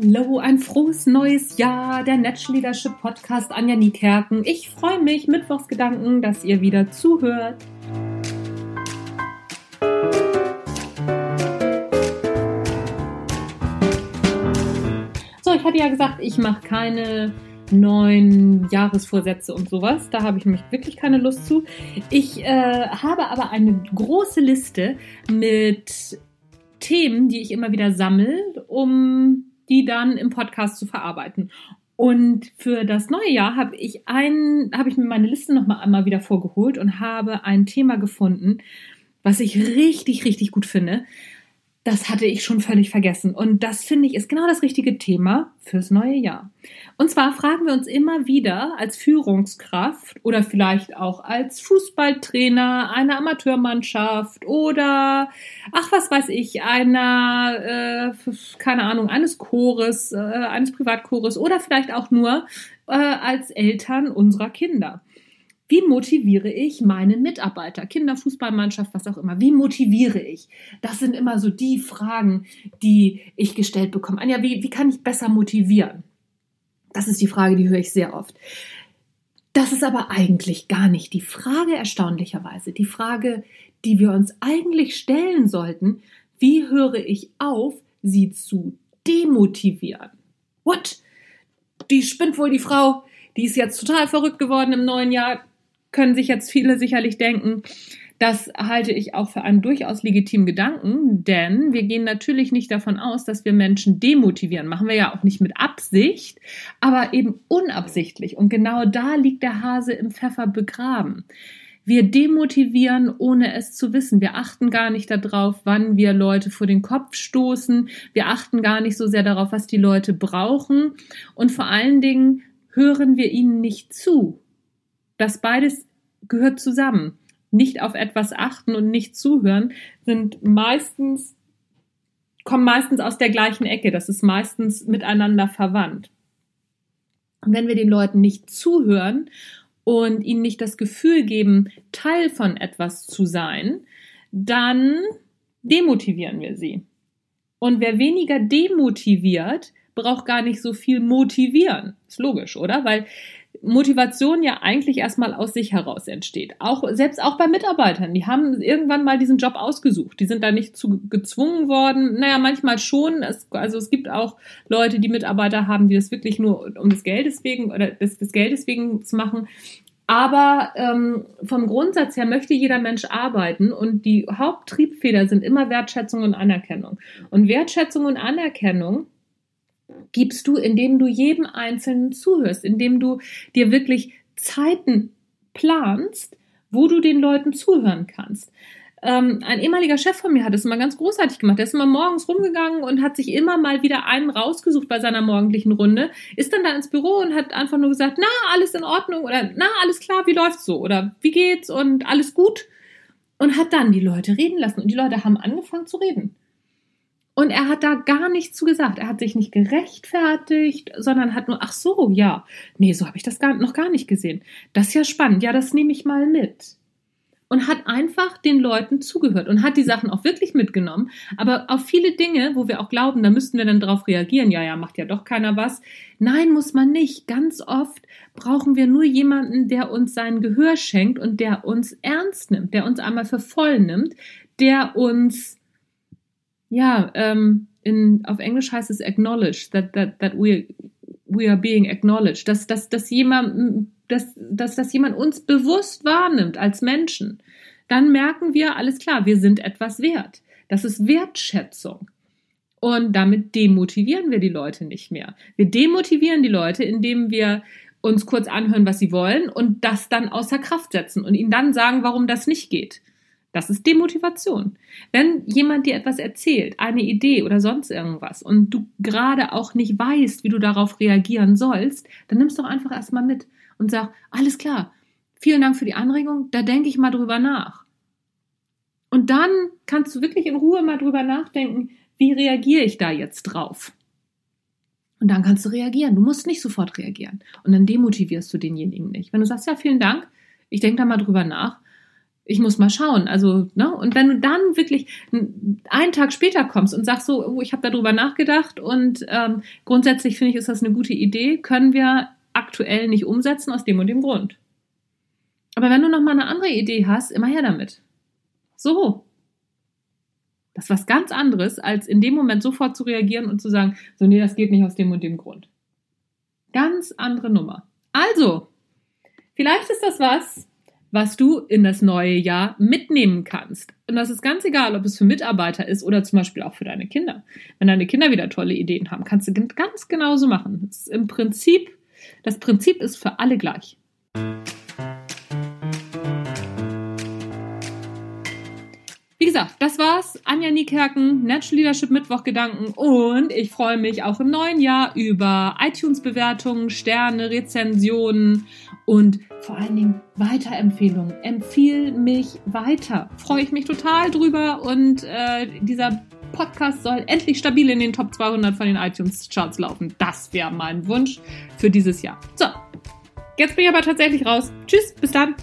Hallo, ein frohes neues Jahr, der Natural Leadership Podcast Anja Niekerken. Ich freue mich, Mittwochsgedanken, dass ihr wieder zuhört. So, ich hatte ja gesagt, ich mache keine neuen Jahresvorsätze und sowas. Da habe ich nämlich wirklich keine Lust zu. Ich äh, habe aber eine große Liste mit Themen, die ich immer wieder sammle, um die dann im Podcast zu verarbeiten. Und für das neue Jahr habe ich ein, habe ich mir meine Liste noch mal einmal wieder vorgeholt und habe ein Thema gefunden, was ich richtig, richtig gut finde das hatte ich schon völlig vergessen. Und das finde ich ist genau das richtige Thema fürs neue Jahr. Und zwar fragen wir uns immer wieder als Führungskraft oder vielleicht auch als Fußballtrainer einer Amateurmannschaft oder ach was weiß ich einer äh, keine Ahnung eines Chores äh, eines Privatchores oder vielleicht auch nur äh, als Eltern unserer Kinder. Wie motiviere ich meine Mitarbeiter, Kinderfußballmannschaft, was auch immer? Wie motiviere ich? Das sind immer so die Fragen, die ich gestellt bekomme. Anja, wie, wie kann ich besser motivieren? Das ist die Frage, die höre ich sehr oft. Das ist aber eigentlich gar nicht die Frage, erstaunlicherweise. Die Frage, die wir uns eigentlich stellen sollten, wie höre ich auf, sie zu demotivieren? What? Die spinnt wohl die Frau, die ist jetzt total verrückt geworden im neuen Jahr können sich jetzt viele sicherlich denken, das halte ich auch für einen durchaus legitimen Gedanken, denn wir gehen natürlich nicht davon aus, dass wir Menschen demotivieren. Machen wir ja auch nicht mit Absicht, aber eben unabsichtlich. Und genau da liegt der Hase im Pfeffer begraben. Wir demotivieren, ohne es zu wissen. Wir achten gar nicht darauf, wann wir Leute vor den Kopf stoßen. Wir achten gar nicht so sehr darauf, was die Leute brauchen. Und vor allen Dingen hören wir ihnen nicht zu. Das beides gehört zusammen. Nicht auf etwas achten und nicht zuhören sind meistens, kommen meistens aus der gleichen Ecke. Das ist meistens miteinander verwandt. Und wenn wir den Leuten nicht zuhören und ihnen nicht das Gefühl geben, Teil von etwas zu sein, dann demotivieren wir sie. Und wer weniger demotiviert, braucht gar nicht so viel motivieren. Ist logisch, oder? Weil Motivation ja eigentlich erstmal aus sich heraus entsteht. Auch, selbst auch bei Mitarbeitern, die haben irgendwann mal diesen Job ausgesucht. Die sind da nicht zu gezwungen worden. Naja, manchmal schon. Es, also es gibt auch Leute, die Mitarbeiter haben, die das wirklich nur um des Geldes wegen oder des, des Geldes wegen zu machen. Aber ähm, vom Grundsatz her möchte jeder Mensch arbeiten und die Haupttriebfeder sind immer Wertschätzung und Anerkennung. Und Wertschätzung und Anerkennung gibst du, indem du jedem Einzelnen zuhörst, indem du dir wirklich Zeiten planst, wo du den Leuten zuhören kannst. Ähm, ein ehemaliger Chef von mir hat es immer ganz großartig gemacht. Der ist immer morgens rumgegangen und hat sich immer mal wieder einen rausgesucht bei seiner morgendlichen Runde, ist dann da ins Büro und hat einfach nur gesagt, na, alles in Ordnung oder na, alles klar, wie läuft's so oder wie geht's und alles gut und hat dann die Leute reden lassen und die Leute haben angefangen zu reden. Und er hat da gar nichts zu gesagt. Er hat sich nicht gerechtfertigt, sondern hat nur, ach so, ja, nee, so habe ich das gar, noch gar nicht gesehen. Das ist ja spannend. Ja, das nehme ich mal mit. Und hat einfach den Leuten zugehört und hat die Sachen auch wirklich mitgenommen. Aber auf viele Dinge, wo wir auch glauben, da müssten wir dann drauf reagieren, ja, ja, macht ja doch keiner was. Nein, muss man nicht. Ganz oft brauchen wir nur jemanden, der uns sein Gehör schenkt und der uns ernst nimmt, der uns einmal für voll nimmt, der uns ja, ähm, in, auf Englisch heißt es acknowledge, that, that, that we, we are being acknowledged, dass, dass, dass, jemand, dass, dass, dass jemand uns bewusst wahrnimmt als Menschen. Dann merken wir, alles klar, wir sind etwas wert. Das ist Wertschätzung. Und damit demotivieren wir die Leute nicht mehr. Wir demotivieren die Leute, indem wir uns kurz anhören, was sie wollen und das dann außer Kraft setzen und ihnen dann sagen, warum das nicht geht. Das ist Demotivation. Wenn jemand dir etwas erzählt, eine Idee oder sonst irgendwas und du gerade auch nicht weißt, wie du darauf reagieren sollst, dann nimmst doch einfach erstmal mit und sag, alles klar, vielen Dank für die Anregung, da denke ich mal drüber nach. Und dann kannst du wirklich in Ruhe mal drüber nachdenken, wie reagiere ich da jetzt drauf? Und dann kannst du reagieren. Du musst nicht sofort reagieren. Und dann demotivierst du denjenigen nicht. Wenn du sagst, ja, vielen Dank, ich denke da mal drüber nach, ich muss mal schauen. Also, ne? Und wenn du dann wirklich einen Tag später kommst und sagst so, oh, ich habe darüber nachgedacht und ähm, grundsätzlich finde ich, ist das eine gute Idee, können wir aktuell nicht umsetzen aus dem und dem Grund. Aber wenn du noch mal eine andere Idee hast, immer her damit. So. Das ist was ganz anderes, als in dem Moment sofort zu reagieren und zu sagen, so, nee, das geht nicht aus dem und dem Grund. Ganz andere Nummer. Also, vielleicht ist das was, was du in das neue Jahr mitnehmen kannst. Und das ist ganz egal, ob es für Mitarbeiter ist oder zum Beispiel auch für deine Kinder. Wenn deine Kinder wieder tolle Ideen haben, kannst du ganz genauso machen. Das im Prinzip, das Prinzip ist für alle gleich. Gesagt, das war's. Anja Niekerken, Natural Leadership Mittwoch Gedanken und ich freue mich auch im neuen Jahr über iTunes-Bewertungen, Sterne, Rezensionen und vor allen Dingen Weiterempfehlungen. Empfiehl mich weiter. Freue ich mich total drüber und äh, dieser Podcast soll endlich stabil in den Top 200 von den iTunes-Charts laufen. Das wäre mein Wunsch für dieses Jahr. So, jetzt bin ich aber tatsächlich raus. Tschüss, bis dann.